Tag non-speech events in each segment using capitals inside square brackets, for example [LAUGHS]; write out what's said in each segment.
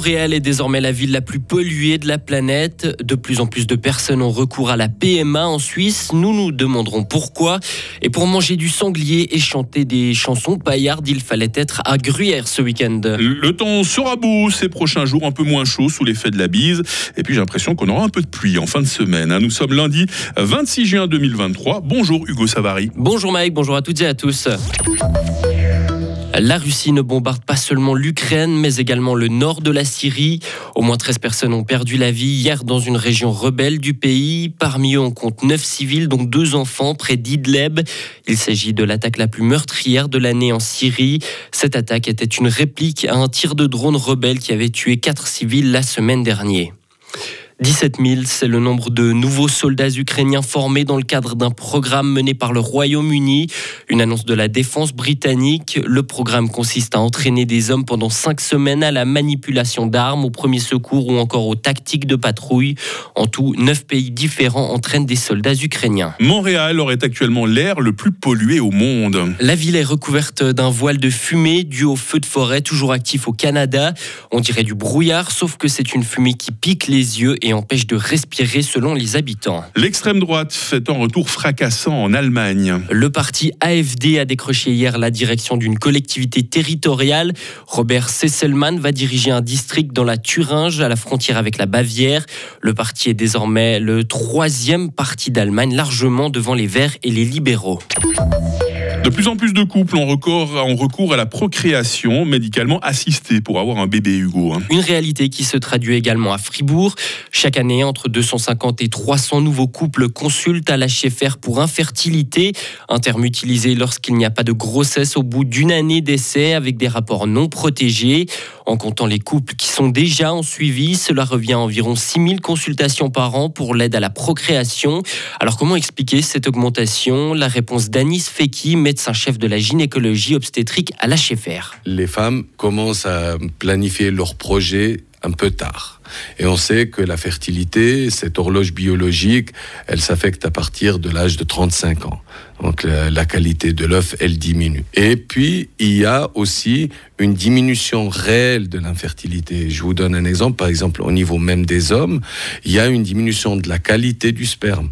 Montréal est désormais la ville la plus polluée de la planète. De plus en plus de personnes ont recours à la PMA en Suisse. Nous nous demanderons pourquoi. Et pour manger du sanglier et chanter des chansons paillardes, il fallait être à Gruyère ce week-end. Le temps sera beau ces prochains jours, un peu moins chaud sous l'effet de la bise. Et puis j'ai l'impression qu'on aura un peu de pluie en fin de semaine. Hein. Nous sommes lundi 26 juin 2023. Bonjour Hugo Savary. Bonjour Mike, bonjour à toutes et à tous. La Russie ne bombarde pas seulement l'Ukraine, mais également le nord de la Syrie. Au moins 13 personnes ont perdu la vie hier dans une région rebelle du pays. Parmi eux, on compte 9 civils, dont deux enfants, près d'Idleb. Il s'agit de l'attaque la plus meurtrière de l'année en Syrie. Cette attaque était une réplique à un tir de drone rebelle qui avait tué 4 civils la semaine dernière. 17 000, c'est le nombre de nouveaux soldats ukrainiens formés dans le cadre d'un programme mené par le Royaume-Uni. Une annonce de la défense britannique. Le programme consiste à entraîner des hommes pendant cinq semaines à la manipulation d'armes, au premier secours ou encore aux tactiques de patrouille. En tout, neuf pays différents entraînent des soldats ukrainiens. Montréal aurait actuellement l'air le plus pollué au monde. La ville est recouverte d'un voile de fumée dû au feu de forêt toujours actif au Canada. On dirait du brouillard, sauf que c'est une fumée qui pique les yeux et empêche de respirer selon les habitants. L'extrême droite fait un retour fracassant en Allemagne. Le parti AFD a décroché hier la direction d'une collectivité territoriale. Robert Sesselmann va diriger un district dans la Thuringe, à la frontière avec la Bavière. Le parti est désormais le troisième parti d'Allemagne, largement devant les Verts et les libéraux. De plus en plus de couples ont recours, à la procréation médicalement assistée pour avoir un bébé Hugo. Hein. Une réalité qui se traduit également à Fribourg. Chaque année, entre 250 et 300 nouveaux couples consultent à l'HFR pour infertilité, un terme utilisé lorsqu'il n'y a pas de grossesse au bout d'une année d'essai avec des rapports non protégés. En comptant les couples qui sont déjà en suivi, cela revient à environ 6000 consultations par an pour l'aide à la procréation. Alors comment expliquer cette augmentation? La réponse d'Anis Feki, médecin-chef de la gynécologie obstétrique à l'HFR. Les femmes commencent à planifier leurs projets un peu tard. Et on sait que la fertilité, cette horloge biologique, elle s'affecte à partir de l'âge de 35 ans. Donc la, qualité de l'œuf, elle diminue. Et puis, il y a aussi une diminution réelle de l'infertilité. Je vous donne un exemple. Par exemple, au niveau même des hommes, il y a une diminution de la qualité du sperme.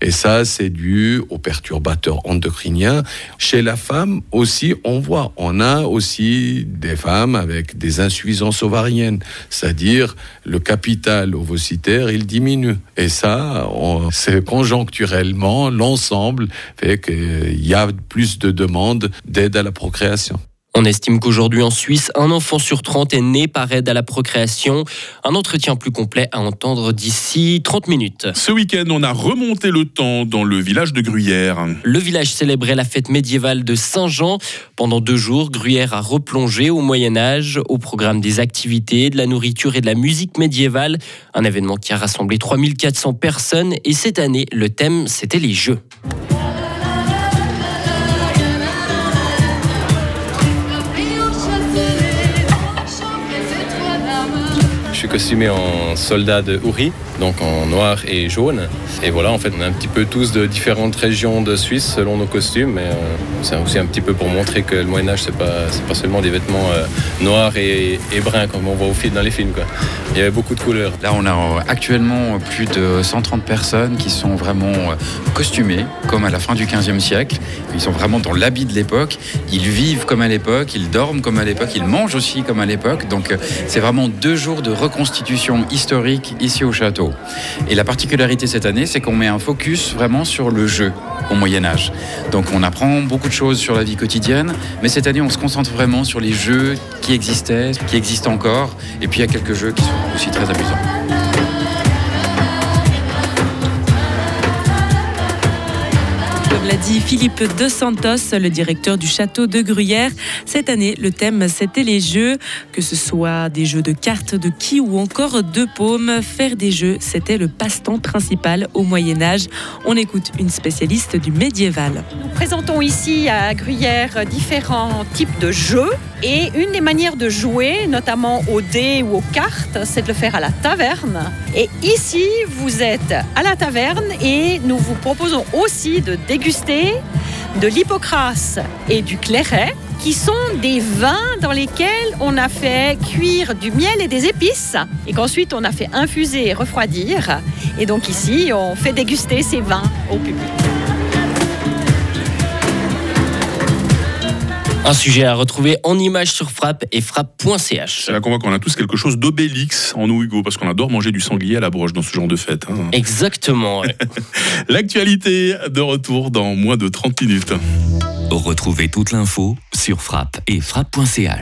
Et ça, c'est dû aux perturbateurs endocriniens. Chez la femme aussi, on voit, on a aussi des femmes avec des insuffisances ovariennes, c'est-à-dire le capital ovocytaire, il diminue. Et ça, c'est conjoncturellement, l'ensemble fait qu'il y a plus de demandes d'aide à la procréation. On estime qu'aujourd'hui en Suisse, un enfant sur 30 est né par aide à la procréation. Un entretien plus complet à entendre d'ici 30 minutes. Ce week-end, on a remonté le temps dans le village de Gruyère. Le village célébrait la fête médiévale de Saint-Jean. Pendant deux jours, Gruyère a replongé au Moyen Âge, au programme des activités, de la nourriture et de la musique médiévale. Un événement qui a rassemblé 3400 personnes et cette année, le thème, c'était les jeux. Costumé en soldat de Uri, donc en noir et jaune. Et voilà, en fait, on est un petit peu tous de différentes régions de Suisse selon nos costumes, euh, c'est aussi un petit peu pour montrer que le Moyen Âge, c'est pas, pas seulement des vêtements euh, noirs et, bruns comme on voit au film, dans les films. Il y avait beaucoup de couleurs. Là, on a actuellement plus de 130 personnes qui sont vraiment euh, costumées, comme à la fin du 15e siècle. Ils sont vraiment dans l'habit de l'époque. Ils vivent comme à l'époque, ils dorment comme à l'époque, ils mangent aussi comme à l'époque. Donc, c'est vraiment deux jours de constitution historique ici au château. Et la particularité cette année, c'est qu'on met un focus vraiment sur le jeu au Moyen Âge. Donc on apprend beaucoup de choses sur la vie quotidienne, mais cette année on se concentre vraiment sur les jeux qui existaient, qui existent encore, et puis il y a quelques jeux qui sont aussi très amusants. L'a dit Philippe De Santos, le directeur du château de Gruyère. Cette année, le thème, c'était les jeux, que ce soit des jeux de cartes, de qui ou encore de paumes. Faire des jeux, c'était le passe-temps principal au Moyen Âge. On écoute une spécialiste du médiéval. Nous présentons ici à Gruyère différents types de jeux. Et une des manières de jouer, notamment au dés ou aux cartes, c'est de le faire à la taverne. Et ici, vous êtes à la taverne et nous vous proposons aussi de déguster de l'hypocrase et du clairet qui sont des vins dans lesquels on a fait cuire du miel et des épices et qu'ensuite on a fait infuser et refroidir. Et donc ici, on fait déguster ces vins au public. Un sujet à retrouver en images sur frappe et frappe.ch. C'est là qu'on voit qu'on a tous quelque chose d'obélix en nous, Hugo, parce qu'on adore manger du sanglier à la broche dans ce genre de fête. hein. Exactement. ouais. [LAUGHS] L'actualité de retour dans moins de 30 minutes. Retrouvez toute l'info sur frappe et frappe.ch.